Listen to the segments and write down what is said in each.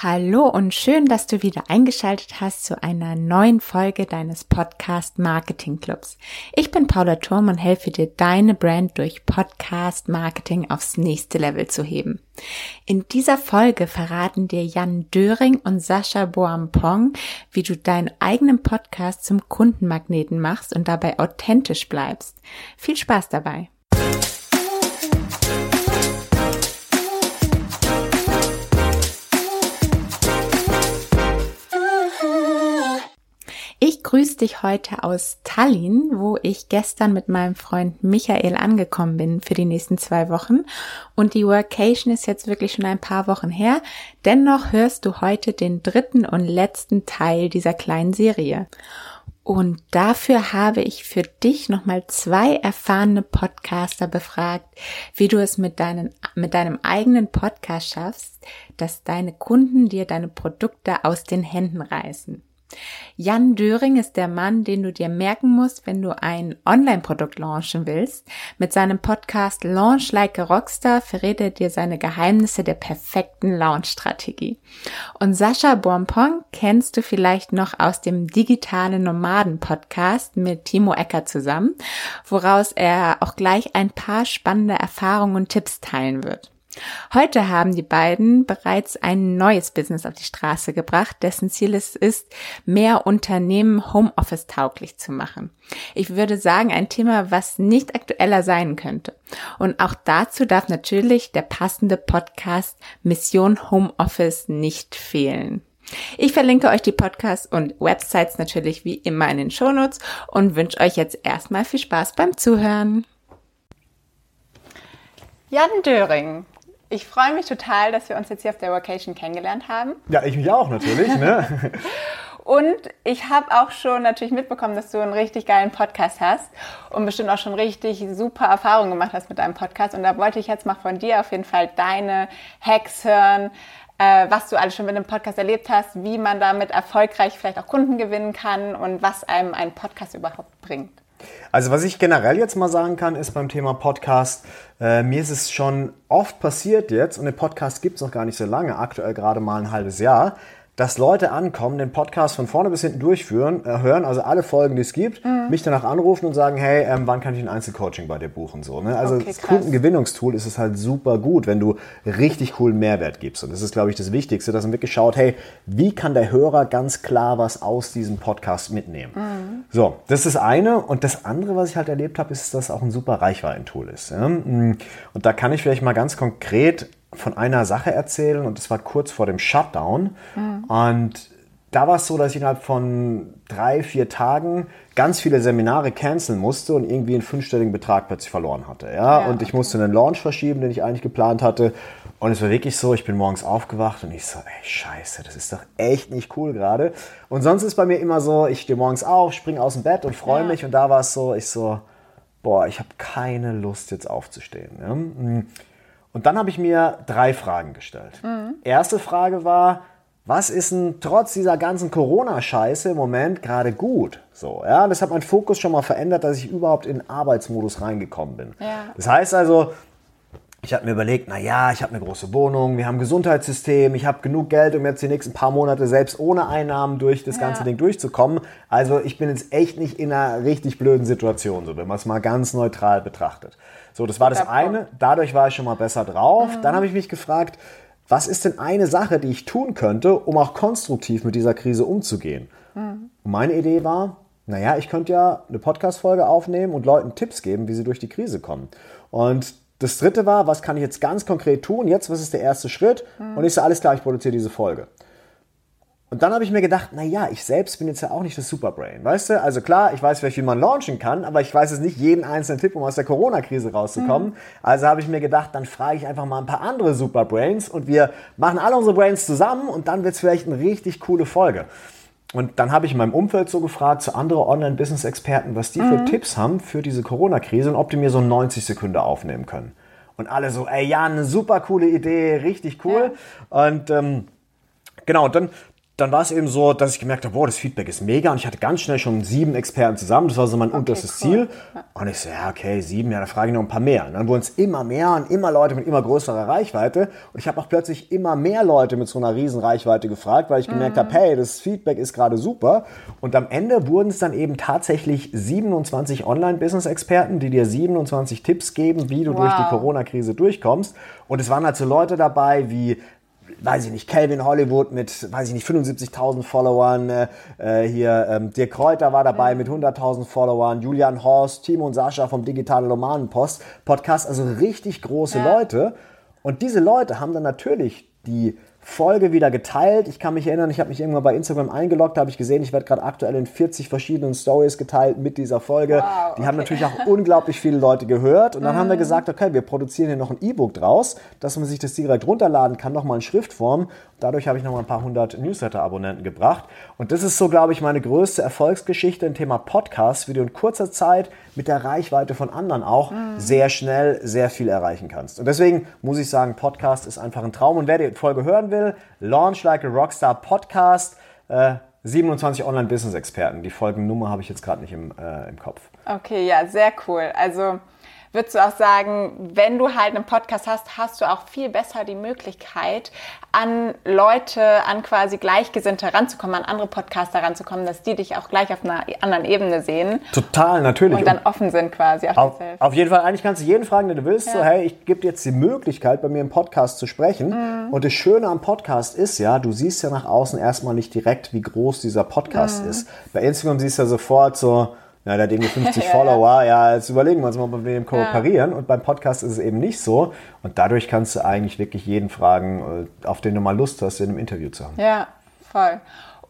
Hallo und schön, dass du wieder eingeschaltet hast zu einer neuen Folge deines Podcast Marketing Clubs. Ich bin Paula Turm und helfe dir, deine Brand durch Podcast Marketing aufs nächste Level zu heben. In dieser Folge verraten dir Jan Döring und Sascha Boampong, wie du deinen eigenen Podcast zum Kundenmagneten machst und dabei authentisch bleibst. Viel Spaß dabei! Ich grüße dich heute aus Tallinn, wo ich gestern mit meinem Freund Michael angekommen bin für die nächsten zwei Wochen. Und die Workation ist jetzt wirklich schon ein paar Wochen her. Dennoch hörst du heute den dritten und letzten Teil dieser kleinen Serie. Und dafür habe ich für dich nochmal zwei erfahrene Podcaster befragt, wie du es mit, deinen, mit deinem eigenen Podcast schaffst, dass deine Kunden dir deine Produkte aus den Händen reißen. Jan Döring ist der Mann, den du dir merken musst, wenn du ein Online-Produkt launchen willst. Mit seinem Podcast Launch Like a Rockstar verrät er dir seine Geheimnisse der perfekten Launch-Strategie. Und Sascha Bonpong kennst du vielleicht noch aus dem digitalen Nomaden-Podcast mit Timo Ecker zusammen, woraus er auch gleich ein paar spannende Erfahrungen und Tipps teilen wird. Heute haben die beiden bereits ein neues Business auf die Straße gebracht, dessen Ziel es ist, mehr Unternehmen Homeoffice tauglich zu machen. Ich würde sagen, ein Thema, was nicht aktueller sein könnte. Und auch dazu darf natürlich der passende Podcast Mission Homeoffice nicht fehlen. Ich verlinke euch die Podcasts und Websites natürlich wie immer in den Shownotes und wünsche euch jetzt erstmal viel Spaß beim Zuhören. Jan Döring, ich freue mich total, dass wir uns jetzt hier auf der Vacation kennengelernt haben. Ja, ich mich auch natürlich. Ne? und ich habe auch schon natürlich mitbekommen, dass du einen richtig geilen Podcast hast und bestimmt auch schon richtig super Erfahrungen gemacht hast mit deinem Podcast. Und da wollte ich jetzt mal von dir auf jeden Fall deine Hacks hören, äh, was du alles schon mit dem Podcast erlebt hast, wie man damit erfolgreich vielleicht auch Kunden gewinnen kann und was einem ein Podcast überhaupt bringt. Also was ich generell jetzt mal sagen kann, ist beim Thema Podcast, äh, mir ist es schon oft passiert jetzt, und den Podcast gibt es noch gar nicht so lange, aktuell gerade mal ein halbes Jahr, dass Leute ankommen, den Podcast von vorne bis hinten durchführen, äh, hören, also alle Folgen, die es gibt, mhm. mich danach anrufen und sagen, hey, ähm, wann kann ich ein Einzelcoaching bei dir buchen? So, ne? Also okay, das Kundengewinnungstool ist es halt super gut, wenn du richtig coolen Mehrwert gibst. Und das ist, glaube ich, das Wichtigste, dass man wirklich schaut, hey, wie kann der Hörer ganz klar was aus diesem Podcast mitnehmen? Mhm. So, das ist das eine. Und das andere, was ich halt erlebt habe, ist, dass es auch ein super Reichweitentool ist. Ja? Und da kann ich vielleicht mal ganz konkret von einer Sache erzählen und das war kurz vor dem Shutdown. Mhm. Und da war es so, dass ich innerhalb von drei, vier Tagen ganz viele Seminare canceln musste und irgendwie einen fünfstelligen Betrag plötzlich verloren hatte. Ja? ja und ich musste einen Launch verschieben, den ich eigentlich geplant hatte. Und es war wirklich so, ich bin morgens aufgewacht und ich so, ey, scheiße, das ist doch echt nicht cool gerade. Und sonst ist bei mir immer so, ich stehe morgens auf, springe aus dem Bett und freue ja. mich. Und da war es so, ich so, boah, ich habe keine Lust jetzt aufzustehen. Ja? Und dann habe ich mir drei Fragen gestellt. Mhm. Erste Frage war, was ist denn trotz dieser ganzen Corona-Scheiße im Moment gerade gut? So, ja, das hat meinen Fokus schon mal verändert, dass ich überhaupt in Arbeitsmodus reingekommen bin. Ja. Das heißt also, ich habe mir überlegt, na ja, ich habe eine große Wohnung, wir haben ein Gesundheitssystem, ich habe genug Geld, um jetzt die nächsten paar Monate selbst ohne Einnahmen durch das ganze ja. Ding durchzukommen. Also ich bin jetzt echt nicht in einer richtig blöden Situation, so wenn man es mal ganz neutral betrachtet. So, das war das eine. Dadurch war ich schon mal besser drauf. Mhm. Dann habe ich mich gefragt, was ist denn eine Sache, die ich tun könnte, um auch konstruktiv mit dieser Krise umzugehen? Mhm. Meine Idee war, naja, ich könnte ja eine Podcast-Folge aufnehmen und Leuten Tipps geben, wie sie durch die Krise kommen. Und das dritte war, was kann ich jetzt ganz konkret tun? Jetzt, was ist der erste Schritt? Und ich so, alles klar, ich produziere diese Folge. Und dann habe ich mir gedacht, na ja, ich selbst bin jetzt ja auch nicht das Superbrain, weißt du? Also klar, ich weiß vielleicht, wie man launchen kann, aber ich weiß jetzt nicht jeden einzelnen Tipp, um aus der Corona-Krise rauszukommen. Mhm. Also habe ich mir gedacht, dann frage ich einfach mal ein paar andere Superbrains und wir machen alle unsere Brains zusammen und dann wird es vielleicht eine richtig coole Folge. Und dann habe ich in meinem Umfeld so gefragt, zu anderen Online-Business-Experten, was die mhm. für Tipps haben für diese Corona-Krise und ob die mir so 90 Sekunden aufnehmen können. Und alle so, ey, ja, eine super coole Idee, richtig cool. Ja. Und ähm, genau, dann dann war es eben so, dass ich gemerkt habe, boah, das Feedback ist mega und ich hatte ganz schnell schon sieben Experten zusammen. Das war so mein okay, unterstes cool. Ziel. Und ich so, ja, okay, sieben, ja, da frage ich noch ein paar mehr. Und dann wurden es immer mehr und immer Leute mit immer größerer Reichweite. Und ich habe auch plötzlich immer mehr Leute mit so einer riesen Reichweite gefragt, weil ich gemerkt mhm. habe, hey, das Feedback ist gerade super. Und am Ende wurden es dann eben tatsächlich 27 Online-Business-Experten, die dir 27 Tipps geben, wie du wow. durch die Corona-Krise durchkommst. Und es waren halt so Leute dabei wie weiß ich nicht, Calvin Hollywood mit, weiß ich nicht, 75.000 Followern, äh, äh, hier ähm, Dirk Kräuter war dabei mit 100.000 Followern, Julian Horst, Timo und Sascha vom Digitalen Romanen Post Podcast, also richtig große ja. Leute. Und diese Leute haben dann natürlich die Folge wieder geteilt. Ich kann mich erinnern, ich habe mich irgendwann bei Instagram eingeloggt, habe ich gesehen, ich werde gerade aktuell in 40 verschiedenen Stories geteilt mit dieser Folge. Wow, Die haben natürlich auch unglaublich viele Leute gehört. Und dann mhm. haben wir mhm. gesagt, okay, wir produzieren hier noch ein E-Book draus, dass man sich das direkt runterladen kann, nochmal in Schriftform. Dadurch habe ich nochmal ein paar hundert Newsletter-Abonnenten gebracht. Und das ist so, glaube ich, meine größte Erfolgsgeschichte im Thema Podcast, wie du in kurzer Zeit mit der Reichweite von anderen auch mhm. sehr schnell sehr viel erreichen kannst. Und deswegen muss ich sagen, Podcast ist einfach ein Traum. Und wer die Folge hören will, Launch Like a Rockstar Podcast, äh, 27 Online-Business-Experten. Die Folgennummer habe ich jetzt gerade nicht im, äh, im Kopf. Okay, ja, sehr cool. Also würdest du auch sagen, wenn du halt einen Podcast hast, hast du auch viel besser die Möglichkeit, an Leute, an quasi Gleichgesinnte ranzukommen, an andere Podcaster ranzukommen, dass die dich auch gleich auf einer anderen Ebene sehen. Total, natürlich. Und dann offen sind quasi auf, auf, auf jeden Fall, eigentlich kannst du jeden fragen, den du willst, ja. so hey, ich gebe dir jetzt die Möglichkeit, bei mir im Podcast zu sprechen. Mhm. Und das Schöne am Podcast ist ja, du siehst ja nach außen erstmal nicht direkt, wie groß dieser Podcast mhm. ist. Bei Instagram siehst du ja sofort so, na, der hat irgendwie 50 ja, Follower, ja, jetzt überlegen wir uns mal, ob wir mit dem kooperieren. Ja. Und beim Podcast ist es eben nicht so. Und dadurch kannst du eigentlich wirklich jeden fragen, äh, auf den du mal Lust hast, in einem Interview zu haben. Ja, voll.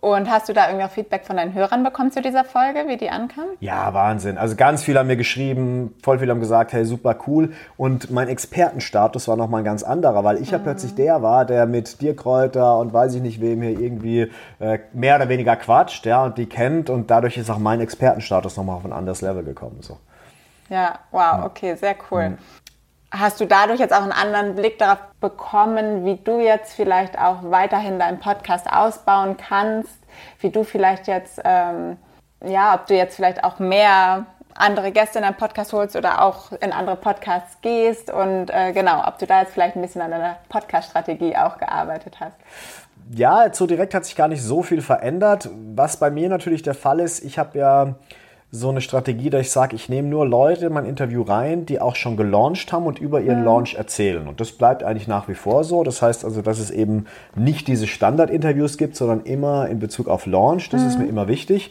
Und hast du da irgendwie auch Feedback von deinen Hörern bekommen zu dieser Folge, wie die ankam? Ja, Wahnsinn. Also ganz viele haben mir geschrieben, voll viele haben gesagt, hey, super cool. Und mein Expertenstatus war nochmal ein ganz anderer, weil ich mhm. ja plötzlich der war, der mit dir Kräuter und weiß ich nicht wem hier irgendwie äh, mehr oder weniger quatscht, ja, und die kennt. Und dadurch ist auch mein Expertenstatus nochmal auf ein anderes Level gekommen. So. Ja, wow, okay, sehr cool. Mhm. Hast du dadurch jetzt auch einen anderen Blick darauf bekommen, wie du jetzt vielleicht auch weiterhin deinen Podcast ausbauen kannst, wie du vielleicht jetzt, ähm, ja, ob du jetzt vielleicht auch mehr andere Gäste in deinen Podcast holst oder auch in andere Podcasts gehst und äh, genau, ob du da jetzt vielleicht ein bisschen an deiner Podcast-Strategie auch gearbeitet hast. Ja, so direkt hat sich gar nicht so viel verändert. Was bei mir natürlich der Fall ist, ich habe ja so eine Strategie, dass ich sage, ich nehme nur Leute in mein Interview rein, die auch schon gelauncht haben und über ihren mhm. Launch erzählen. Und das bleibt eigentlich nach wie vor so. Das heißt also, dass es eben nicht diese Standard-Interviews gibt, sondern immer in Bezug auf Launch. Das mhm. ist mir immer wichtig.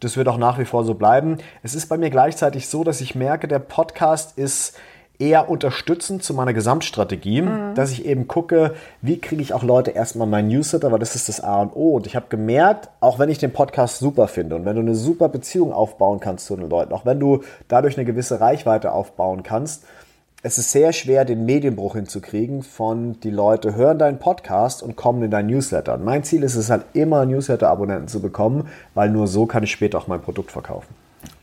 Das wird auch nach wie vor so bleiben. Es ist bei mir gleichzeitig so, dass ich merke, der Podcast ist eher unterstützend zu meiner Gesamtstrategie, mhm. dass ich eben gucke, wie kriege ich auch Leute erstmal mein Newsletter, weil das ist das A und O. Und ich habe gemerkt, auch wenn ich den Podcast super finde und wenn du eine super Beziehung aufbauen kannst zu den Leuten, auch wenn du dadurch eine gewisse Reichweite aufbauen kannst, es ist sehr schwer, den Medienbruch hinzukriegen von die Leute hören deinen Podcast und kommen in dein Newsletter. Und mein Ziel ist es halt immer, Newsletter-Abonnenten zu bekommen, weil nur so kann ich später auch mein Produkt verkaufen.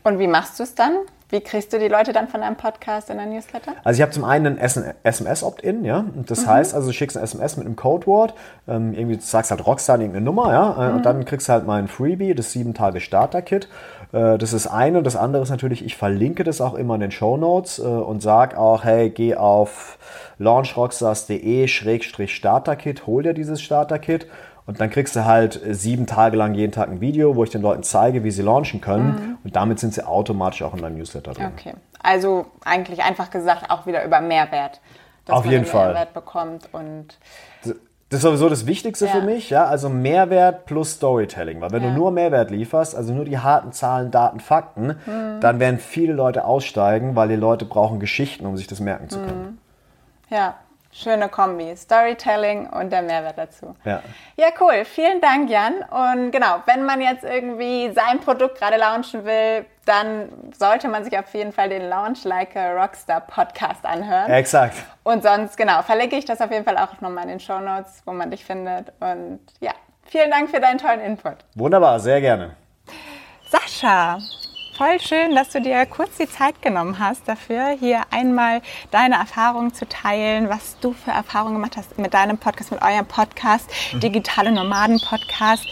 Und wie machst du es dann? Wie kriegst du die Leute dann von deinem Podcast in dein Newsletter? Also ich habe zum einen ein SMS-Opt-in, ja. Das mhm. heißt also, du schickst ein SMS mit einem Codewort, ähm, irgendwie du sagst halt Rockstar irgendeine Nummer, ja, äh, mhm. und dann kriegst du halt mein Freebie, das 7 Tage Starter-Kit. Äh, das ist eine. Das andere ist natürlich, ich verlinke das auch immer in den Show Notes äh, und sag auch, hey, geh auf launchrockstars.de-starter-kit, hol dir dieses Starter-Kit und dann kriegst du halt sieben Tage lang jeden Tag ein Video, wo ich den Leuten zeige, wie sie launchen können. Mhm. Und damit sind sie automatisch auch in deinem Newsletter drin. Okay. Also eigentlich einfach gesagt auch wieder über Mehrwert. Dass Auf man jeden Fall. Mehrwert bekommt und. Das ist sowieso das Wichtigste ja. für mich, ja. Also Mehrwert plus Storytelling. Weil wenn ja. du nur Mehrwert lieferst, also nur die harten Zahlen, Daten, Fakten, mhm. dann werden viele Leute aussteigen, weil die Leute brauchen Geschichten, um sich das merken zu können. Mhm. Ja, Schöne Kombi. Storytelling und der Mehrwert dazu. Ja. Ja, cool. Vielen Dank, Jan. Und genau, wenn man jetzt irgendwie sein Produkt gerade launchen will, dann sollte man sich auf jeden Fall den Launch Like a Rockstar Podcast anhören. Exakt. Und sonst, genau, verlinke ich das auf jeden Fall auch nochmal in den Show Notes, wo man dich findet. Und ja, vielen Dank für deinen tollen Input. Wunderbar, sehr gerne. Sascha, voll schön, dass du dir kurz die Zeit genommen hast dafür, hier einmal deine Erfahrungen zu teilen, was du für Erfahrungen gemacht hast mit deinem Podcast, mit eurem Podcast, mhm. Digitale Nomaden Podcast,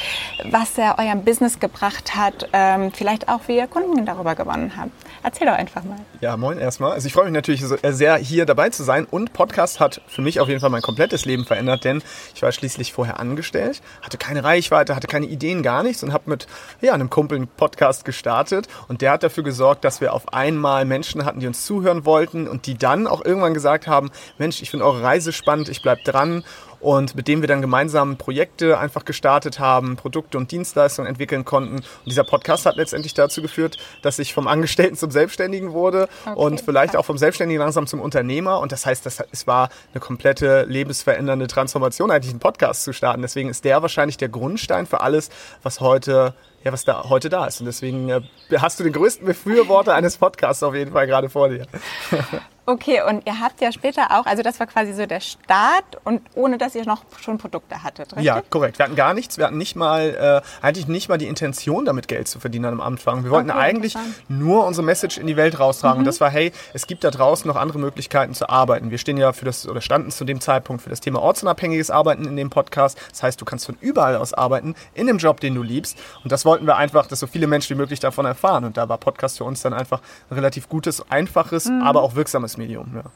was er eurem Business gebracht hat, ähm, vielleicht auch, wie ihr Kunden darüber gewonnen habt. Erzähl doch einfach mal. Ja, moin erstmal. Also ich freue mich natürlich äh, sehr, hier dabei zu sein und Podcast hat für mich auf jeden Fall mein komplettes Leben verändert, denn ich war schließlich vorher angestellt, hatte keine Reichweite, hatte keine Ideen, gar nichts und habe mit ja, einem Kumpel einen Podcast gestartet und der hat dafür gesorgt, dass wir auf einmal Menschen hatten, die uns zuhören wollten und die dann auch irgendwann gesagt haben, Mensch, ich finde eure Reise spannend, ich bleib dran und mit dem wir dann gemeinsam Projekte einfach gestartet haben, Produkte und Dienstleistungen entwickeln konnten. Und dieser Podcast hat letztendlich dazu geführt, dass ich vom Angestellten zum Selbstständigen wurde okay, und vielleicht auch vom Selbstständigen langsam zum Unternehmer. Und das heißt, das, es war eine komplette lebensverändernde Transformation, eigentlich einen Podcast zu starten. Deswegen ist der wahrscheinlich der Grundstein für alles, was heute ja, was da heute da ist. Und deswegen äh, hast du den größten Befürworter eines Podcasts auf jeden Fall gerade vor dir. Okay, und ihr habt ja später auch, also das war quasi so der Start und ohne dass ihr noch schon Produkte hattet, richtig? Ja, korrekt. Wir hatten gar nichts. Wir hatten nicht mal, äh, eigentlich nicht mal die Intention, damit Geld zu verdienen am Anfang. Wir wollten okay, eigentlich nur unsere Message in die Welt raustragen. Mhm. Und das war, hey, es gibt da draußen noch andere Möglichkeiten zu arbeiten. Wir stehen ja für das, oder standen zu dem Zeitpunkt für das Thema ortsunabhängiges Arbeiten in dem Podcast. Das heißt, du kannst von überall aus arbeiten, in dem Job, den du liebst. Und das wollten wir einfach, dass so viele Menschen wie möglich davon erfahren. Und da war Podcast für uns dann einfach ein relativ gutes, einfaches, mhm. aber auch wirksames Medium.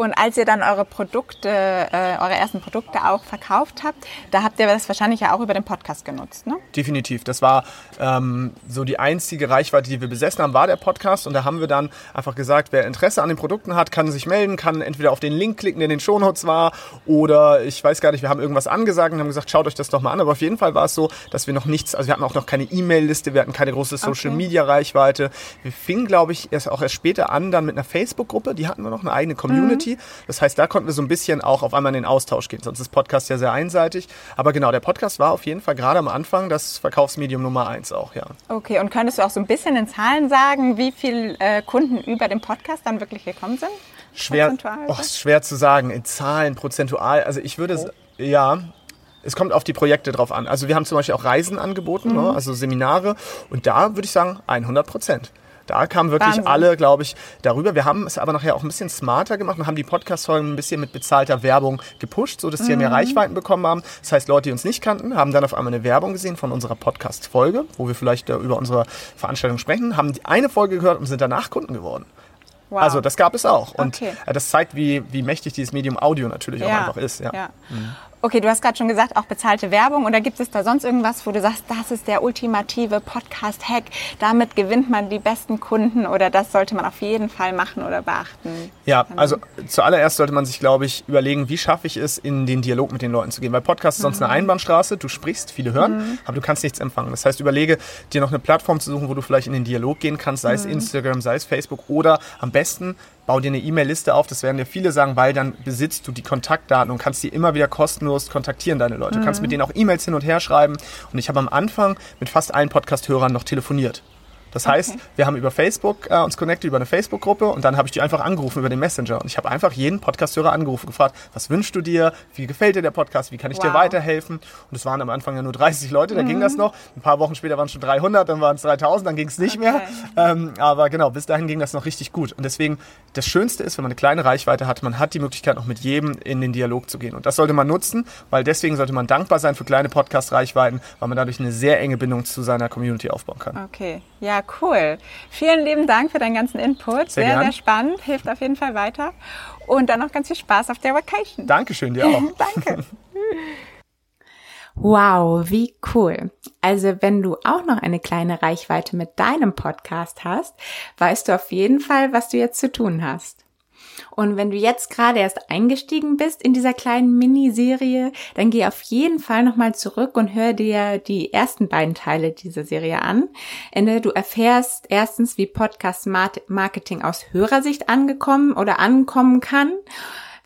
Und als ihr dann eure Produkte, äh, eure ersten Produkte auch verkauft habt, da habt ihr das wahrscheinlich ja auch über den Podcast genutzt, ne? Definitiv. Das war ähm, so die einzige Reichweite, die wir besessen haben, war der Podcast. Und da haben wir dann einfach gesagt, wer Interesse an den Produkten hat, kann sich melden, kann entweder auf den Link klicken, der in den Shownotes war, oder ich weiß gar nicht, wir haben irgendwas angesagt und haben gesagt, schaut euch das doch mal an. Aber auf jeden Fall war es so, dass wir noch nichts, also wir hatten auch noch keine E-Mail-Liste, wir hatten keine große Social-Media-Reichweite. Wir fingen, glaube ich, erst auch erst später an, dann mit einer Facebook-Gruppe, die hatten wir noch eine eigene Community. Mhm. Community. Das heißt, da konnten wir so ein bisschen auch auf einmal in den Austausch gehen. Sonst ist Podcast ja sehr einseitig. Aber genau, der Podcast war auf jeden Fall gerade am Anfang das Verkaufsmedium Nummer eins auch, ja. Okay, und könntest du auch so ein bisschen in Zahlen sagen, wie viele äh, Kunden über den Podcast dann wirklich gekommen sind? Schwer, oh, schwer zu sagen. In Zahlen, prozentual. Also ich würde, oh. ja, es kommt auf die Projekte drauf an. Also wir haben zum Beispiel auch Reisen angeboten, mhm. ne? also Seminare. Und da würde ich sagen 100 Prozent. Da kamen wirklich Wahnsinn. alle, glaube ich, darüber. Wir haben es aber nachher auch ein bisschen smarter gemacht und haben die Podcast-Folgen ein bisschen mit bezahlter Werbung gepusht, sodass sie mhm. mehr Reichweiten bekommen haben. Das heißt, Leute, die uns nicht kannten, haben dann auf einmal eine Werbung gesehen von unserer Podcast-Folge, wo wir vielleicht über unsere Veranstaltung sprechen, haben die eine Folge gehört und sind danach Kunden geworden. Wow. Also das gab es auch. Und okay. das zeigt, wie, wie mächtig dieses Medium Audio natürlich ja. auch einfach ist. Ja. ja. Mhm. Okay, du hast gerade schon gesagt, auch bezahlte Werbung. Oder gibt es da sonst irgendwas, wo du sagst, das ist der ultimative Podcast-Hack, damit gewinnt man die besten Kunden oder das sollte man auf jeden Fall machen oder beachten? Ja, also zuallererst sollte man sich, glaube ich, überlegen, wie schaffe ich es, in den Dialog mit den Leuten zu gehen. Weil Podcast ist sonst mhm. eine Einbahnstraße, du sprichst, viele hören, mhm. aber du kannst nichts empfangen. Das heißt, überlege dir noch eine Plattform zu suchen, wo du vielleicht in den Dialog gehen kannst, sei mhm. es Instagram, sei es Facebook oder am besten bau dir eine E-Mail-Liste auf, das werden dir viele sagen, weil dann besitzt du die Kontaktdaten und kannst die immer wieder kostenlos kontaktieren, deine Leute. Du kannst mhm. mit denen auch E-Mails hin und her schreiben. Und ich habe am Anfang mit fast allen Podcast-Hörern noch telefoniert. Das heißt, okay. wir haben über Facebook äh, uns connected, über eine Facebook-Gruppe und dann habe ich die einfach angerufen über den Messenger. Und ich habe einfach jeden Podcast-Hörer angerufen, gefragt, was wünschst du dir, wie gefällt dir der Podcast, wie kann ich wow. dir weiterhelfen? Und es waren am Anfang ja nur 30 Leute, da mhm. ging das noch. Ein paar Wochen später waren es schon 300, dann waren es 3000, dann ging es nicht okay. mehr. Ähm, aber genau, bis dahin ging das noch richtig gut. Und deswegen, das Schönste ist, wenn man eine kleine Reichweite hat, man hat die Möglichkeit, auch mit jedem in den Dialog zu gehen. Und das sollte man nutzen, weil deswegen sollte man dankbar sein für kleine Podcast-Reichweiten, weil man dadurch eine sehr enge Bindung zu seiner Community aufbauen kann. Okay, ja, cool. Vielen lieben Dank für deinen ganzen Input. Sehr, sehr, sehr spannend, hilft auf jeden Fall weiter. Und dann noch ganz viel Spaß auf der Vacation. Dankeschön, dir auch. Danke. Wow, wie cool. Also wenn du auch noch eine kleine Reichweite mit deinem Podcast hast, weißt du auf jeden Fall, was du jetzt zu tun hast. Und wenn du jetzt gerade erst eingestiegen bist in dieser kleinen Miniserie, dann geh auf jeden Fall nochmal zurück und hör dir die ersten beiden Teile dieser Serie an, in du erfährst erstens, wie Podcast Marketing aus Hörersicht angekommen oder ankommen kann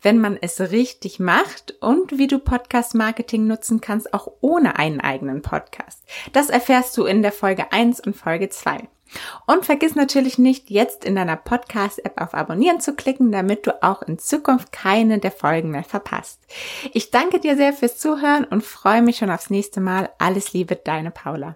wenn man es richtig macht und wie du Podcast Marketing nutzen kannst, auch ohne einen eigenen Podcast. Das erfährst du in der Folge 1 und Folge 2. Und vergiss natürlich nicht, jetzt in deiner Podcast-App auf Abonnieren zu klicken, damit du auch in Zukunft keine der Folgen mehr verpasst. Ich danke dir sehr fürs Zuhören und freue mich schon aufs nächste Mal. Alles Liebe, deine Paula.